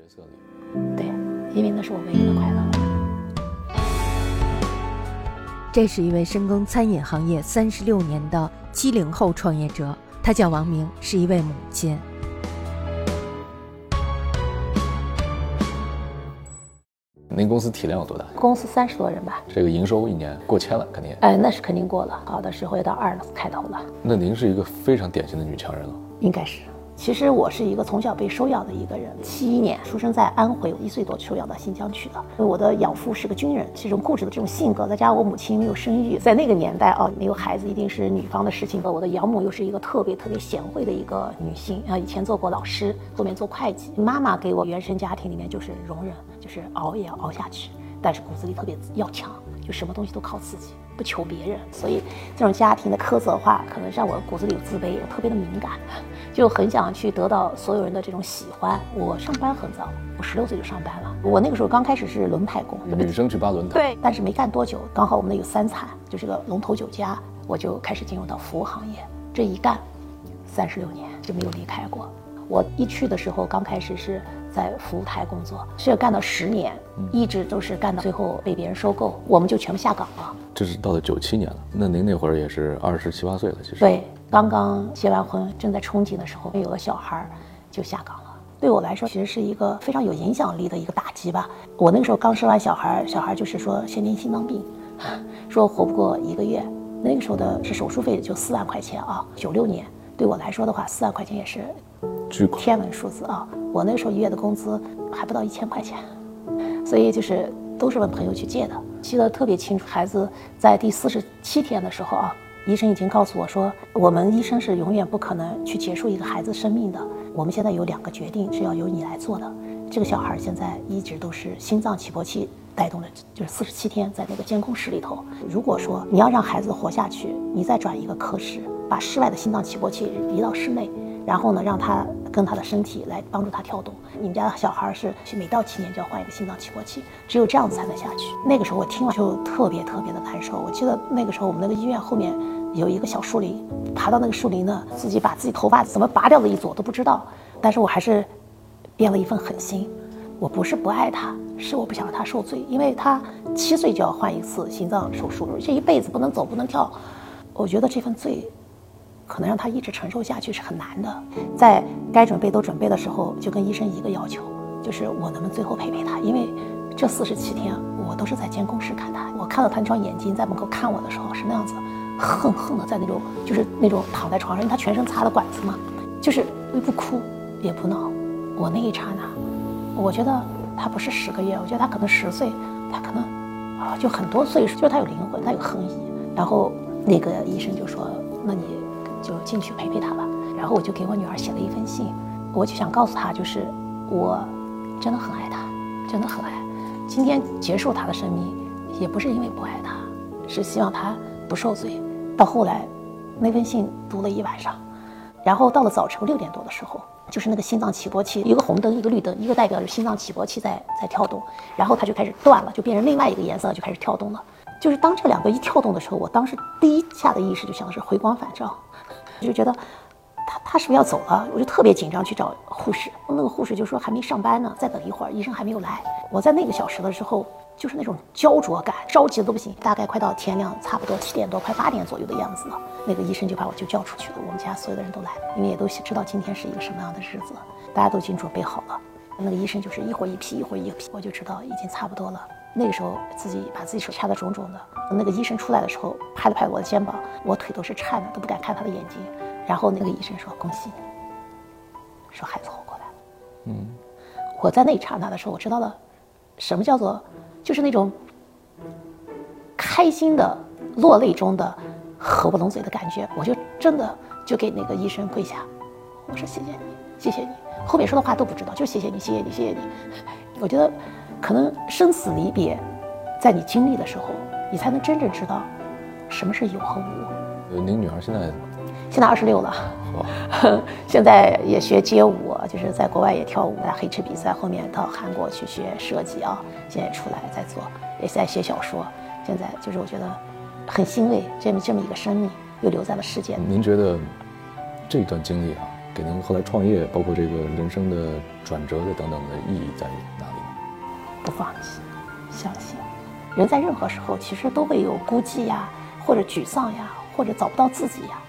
角色里。对，因为那是我唯一的快乐。这是一位深耕餐饮行业三十六年的七零后创业者，他叫王明，是一位母亲。您公司体量有多大？公司三十多人吧，这个营收一年过千了，肯定。哎，那是肯定过了，好的时候也到二开头了。那您是一个非常典型的女强人了。应该是。其实我是一个从小被收养的一个人，七一年出生在安徽，一岁多收养到新疆去的。我的养父是个军人，这种固执的这种性格，再加上我母亲没有生育，在那个年代啊，没有孩子一定是女方的事情。我的养母又是一个特别特别贤惠的一个女性啊，以前做过老师，后面做会计。妈妈给我原生家庭里面就是容忍，就是熬也要熬下去，但是骨子里特别要强，就什么东西都靠自己。不求别人，所以这种家庭的苛责化，可能让我骨子里有自卑，我特别的敏感，就很想去得到所有人的这种喜欢。我上班很早，我十六岁就上班了。我那个时候刚开始是轮派工，女生去扒轮胎。对，但是没干多久，刚好我们那有三产，就是个龙头酒家，我就开始进入到服务行业。这一干，三十六年就没有离开过。我一去的时候，刚开始是。在服务台工作，是要干到十年，一直都是干到最后被别人收购，我们就全部下岗了。这是到了九七年了，那您那会儿也是二十七八岁了，其实对，刚刚结完婚，正在憧憬的时候，有了小孩就下岗了。对我来说，其实是一个非常有影响力的一个打击吧。我那个时候刚生完小孩，小孩就是说先天心脏病，说活不过一个月。那个时候的是手术费就四万块钱啊。九六年对我来说的话，四万块钱也是。天文数字啊！我那时候一月的工资还不到一千块钱，所以就是都是问朋友去借的。记得特别清楚，孩子在第四十七天的时候啊，医生已经告诉我说，我们医生是永远不可能去结束一个孩子生命的。我们现在有两个决定是要由你来做的。这个小孩现在一直都是心脏起搏器带动的，就是四十七天在那个监控室里头。如果说你要让孩子活下去，你再转一个科室，把室外的心脏起搏器移到室内，然后呢让他。跟他的身体来帮助他跳动。你们家小孩是每到七年就要换一个心脏起搏器，只有这样子才能下去。那个时候我听了就特别特别的难受。我记得那个时候我们那个医院后面有一个小树林，爬到那个树林呢，自己把自己头发怎么拔掉的一撮都不知道。但是我还是变了一份狠心。我不是不爱他，是我不想让他受罪，因为他七岁就要换一次心脏手术，这一辈子不能走不能跳。我觉得这份罪。可能让他一直承受下去是很难的，在该准备都准备的时候，就跟医生一个要求，就是我能不能最后陪陪他？因为这四十七天我都是在监控室看他，我看到他那双眼睛在门口看我的时候是那样子，恨恨的在那种就是那种躺在床上，因为他全身插了管子嘛，就是又不哭也不闹。我那一刹那，我觉得他不是十个月，我觉得他可能十岁，他可能啊就很多岁数，就是他有灵魂，他有恨意。然后那个医生就说：“那你。”就进去陪陪他吧，然后我就给我女儿写了一封信，我就想告诉她，就是我真的很爱她，真的很爱。今天结束她的生命，也不是因为不爱她，是希望她不受罪。到后来，那封信读了一晚上，然后到了早晨六点多的时候，就是那个心脏起搏器，一个红灯，一个绿灯，一个代表着心脏起搏器在在跳动，然后它就开始断了，就变成另外一个颜色，就开始跳动了。就是当这两个一跳动的时候，我当时第一下的意识就想的是回光返照。就觉得他他是不是要走了？我就特别紧张去找护士，那个护士就说还没上班呢，再等一会儿，医生还没有来。我在那个小时的时候，就是那种焦灼感，着急的都不行。大概快到天亮，差不多七点多，快八点左右的样子，那个医生就把我就叫出去了。我们家所有的人都来了，因为也都知道今天是一个什么样的日子，大家都已经准备好了。那个医生就是一会儿一批，一会儿一批，我就知道已经差不多了。那个时候自己把自己手掐得肿肿的。那个医生出来的时候，拍了拍我的肩膀，我腿都是颤的，都不敢看他的眼睛。然后那个医生说：“恭喜你，说孩子活过来了。”嗯，我在那一刹那的时候，我知道了什么叫做，就是那种开心的落泪中的合不拢嘴的感觉。我就真的就给那个医生跪下，我说：“谢谢你，谢谢你。”后面说的话都不知道，就谢谢你，谢谢你，谢谢你。我觉得可能生死离别，在你经历的时候，你才能真正知道什么是有和无。呃，您女儿现在？现在二十六了，现在也学街舞，就是在国外也跳舞，在黑池比赛，后面到韩国去学设计啊，现在出来在做，也在写小说。现在就是我觉得很欣慰，这么这么一个生命又留在了世间。您觉得这段经历啊，给您后来创业，包括这个人生的转折的等等的意义在哪里？不放弃，相信。人在任何时候其实都会有孤寂呀，或者沮丧呀，或者找不到自己呀。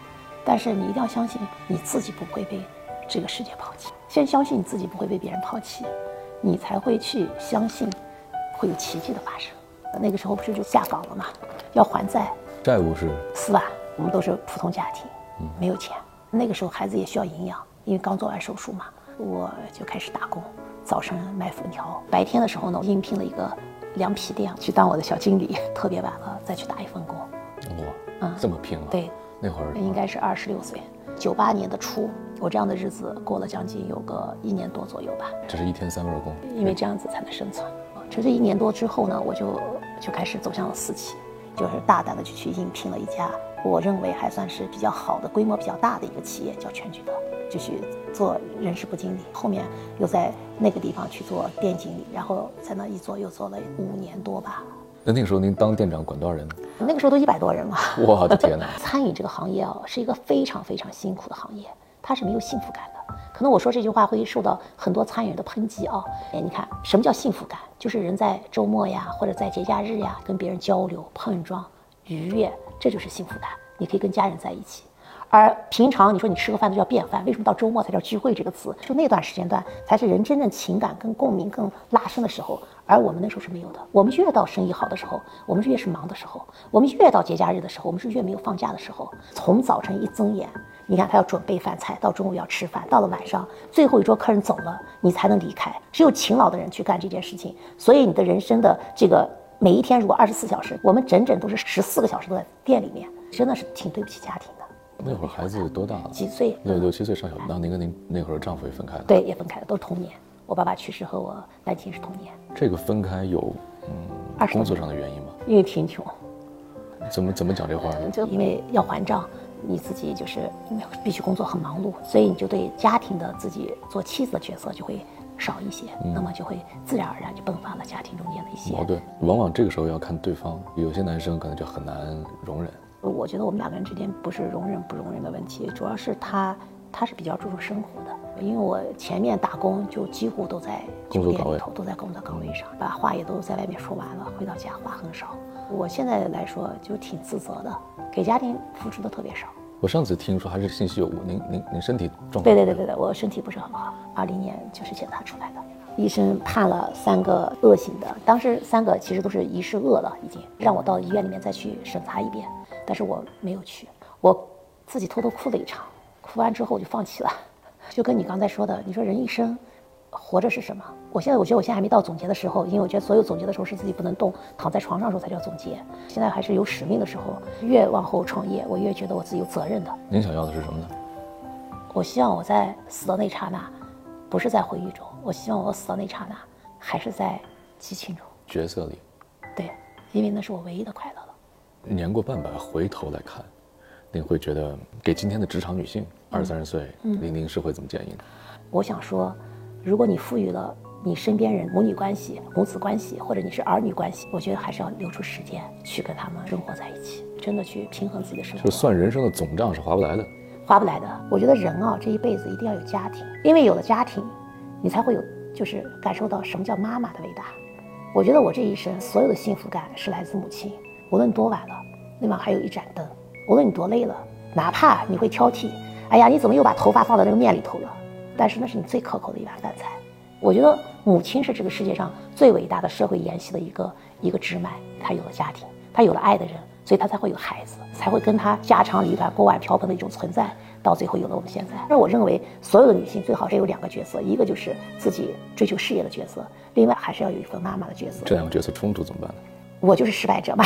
但是你一定要相信你自己不会被这个世界抛弃。先相信你自己不会被别人抛弃，你才会去相信会有奇迹的发生。那个时候不是就下岗了吗？要还债，债务是四万。我们都是普通家庭，没有钱。那个时候孩子也需要营养，因为刚做完手术嘛，我就开始打工。早上卖粉条，白天的时候呢，我应聘了一个凉皮店去当我的小经理。特别晚了再去打一份工。哇，嗯，这么拼啊。对，那会儿应该是二十六岁，九八年的初，我这样的日子过了将近有个一年多左右吧。这是一天三份工，因为这样子才能生存。就这一年多之后呢，我就就开始走向了私企，就是大胆的就去应聘了一家我认为还算是比较好的、规模比较大的一个企业，叫全聚德，就去做人事部经理。后面又在那个地方去做店经理，然后在那一做又做了五年多吧。那那个时候您当店长管多少人？那个时候都一百多人了。我的天哪！餐饮这个行业啊，是一个非常非常辛苦的行业，它是没有幸福感的。可能我说这句话会受到很多餐饮人的抨击啊！哎，你看什么叫幸福感？就是人在周末呀，或者在节假日呀，跟别人交流、碰撞、愉悦，这就是幸福感。你可以跟家人在一起。而平常你说你吃个饭都叫便饭，为什么到周末才叫聚会这个词？就那段时间段才是人真正情感跟共鸣更拉伸的时候。而我们那时候是没有的。我们越到生意好的时候，我们是越是忙的时候；我们越到节假日的时候，我们是越没有放假的时候。从早晨一睁眼，你看他要准备饭菜，到中午要吃饭，到了晚上最后一桌客人走了，你才能离开。只有勤劳的人去干这件事情。所以你的人生的这个每一天，如果二十四小时，我们整整都是十四个小时都在店里面，真的是挺对不起家庭的。那会儿孩子多大了？几岁？六六七岁上小学。那您跟您那会儿丈夫也分开了？对，也分开了，都是同年。我爸爸去世和我单亲是同年。这个分开有嗯工作上的原因吗？因为贫穷。怎么怎么讲这话呢？就因为要还账，你自己就是必须工作很忙碌，所以你就对家庭的自己做妻子的角色就会少一些，那么就会自然而然就迸发了家庭中间的一些矛盾。往往这个时候要看对方，有些男生可能就很难容忍。我觉得我们两个人之间不是容忍不容忍的问题，主要是他他是比较注重生活的。因为我前面打工就几乎都在酒店里头，都在工作岗位上，把话也都在外面说完了，回到家话很少。我现在来说就挺自责的，给家庭付出的特别少。我上次听说还是信息有误，您您您身体状况？对对对对对，我身体不是很好，二零年就是检查出来的，医生判了三个恶性的，当时三个其实都是疑似恶了，已经让我到医院里面再去审查一遍。但是我没有去，我自己偷偷哭了一场，哭完之后我就放弃了。就跟你刚才说的，你说人一生活着是什么？我现在我觉得我现在还没到总结的时候，因为我觉得所有总结的时候是自己不能动，躺在床上的时候才叫总结。现在还是有使命的时候，越往后创业，我越觉得我自己有责任的。您想要的是什么呢？我希望我在死的那刹那，不是在回忆中，我希望我死的那刹那，还是在激情中，角色里。对，因为那是我唯一的快乐了。年过半百，回头来看，您会觉得给今天的职场女性，二三十岁，您您是会怎么建议呢？我想说，如果你赋予了你身边人母女关系、母子关系，或者你是儿女关系，我觉得还是要留出时间去跟他们生活在一起，真的去平衡自己的生活。就算人生的总账是划不来的，划不来的。我觉得人啊，这一辈子一定要有家庭，因为有了家庭，你才会有就是感受到什么叫妈妈的伟大。我觉得我这一生所有的幸福感是来自母亲。无论多晚了，那晚还有一盏灯；无论你多累了，哪怕你会挑剔，哎呀，你怎么又把头发放到那个面里头了？但是那是你最可口的一碗饭菜。我觉得母亲是这个世界上最伟大的社会延续的一个一个支脉。她有了家庭，她有了爱的人，所以她才会有孩子，才会跟她家长里短、锅碗瓢盆的一种存在，到最后有了我们现在。而我认为，所有的女性最好是有两个角色，一个就是自己追求事业的角色，另外还是要有一份妈妈的角色。这两个角色冲突怎么办呢？我就是失败者嘛，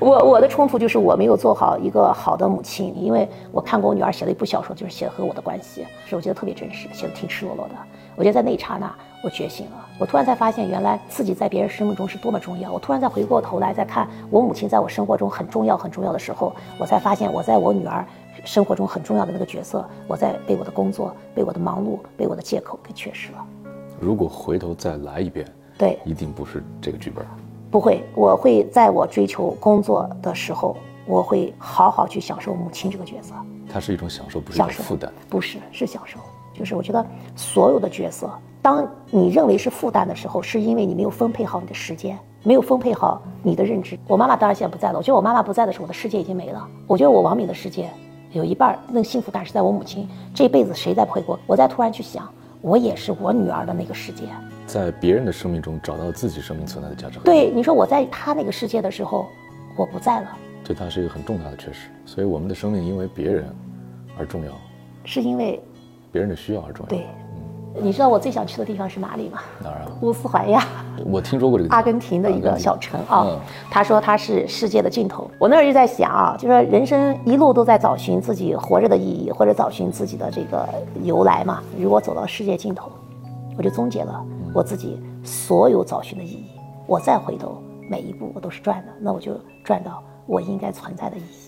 我我的冲突就是我没有做好一个好的母亲，因为我看过我女儿写的一部小说，就是写和我的关系，是我觉得特别真实，写的挺赤裸裸的。我觉得在那一刹那，我觉醒了，我突然才发现，原来自己在别人生命中是多么重要。我突然再回过头来再看我母亲在我生活中很重要很重要的时候，我才发现我在我女儿生活中很重要的那个角色，我在被我的工作、被我的忙碌、被我的借口给缺失了。如果回头再来一遍，对，一定不是这个剧本。不会，我会在我追求工作的时候，我会好好去享受母亲这个角色。它是一种享受，不是一种享受负担。不是，是享受。就是我觉得所有的角色，当你认为是负担的时候，是因为你没有分配好你的时间，没有分配好你的认知。我妈妈当然现在不在了，我觉得我妈妈不在的时候，我的世界已经没了。我觉得我王敏的世界有一半那个幸福感是在我母亲这辈子谁再不回国。我再突然去想，我也是我女儿的那个世界。在别人的生命中找到自己生命存在的价值。，对，你说我在她那个世界的时候，我不在了，对他是一个很重大的缺失。所以我们的生命因为别人而重要，是因为别人的需要而重要。对。你知道我最想去的地方是哪里吗？哪儿啊？乌斯怀亚。我听说过这个阿根廷的一个小城啊嗯，他说他是世界的尽头。我那时候就在想啊，就说人生一路都在找寻自己活着的意义，或者找寻自己的这个由来嘛。如果走到世界尽头，我就终结了我自己所有找寻的意义。我再回头，每一步我都是赚的，那我就赚到我应该存在的意义。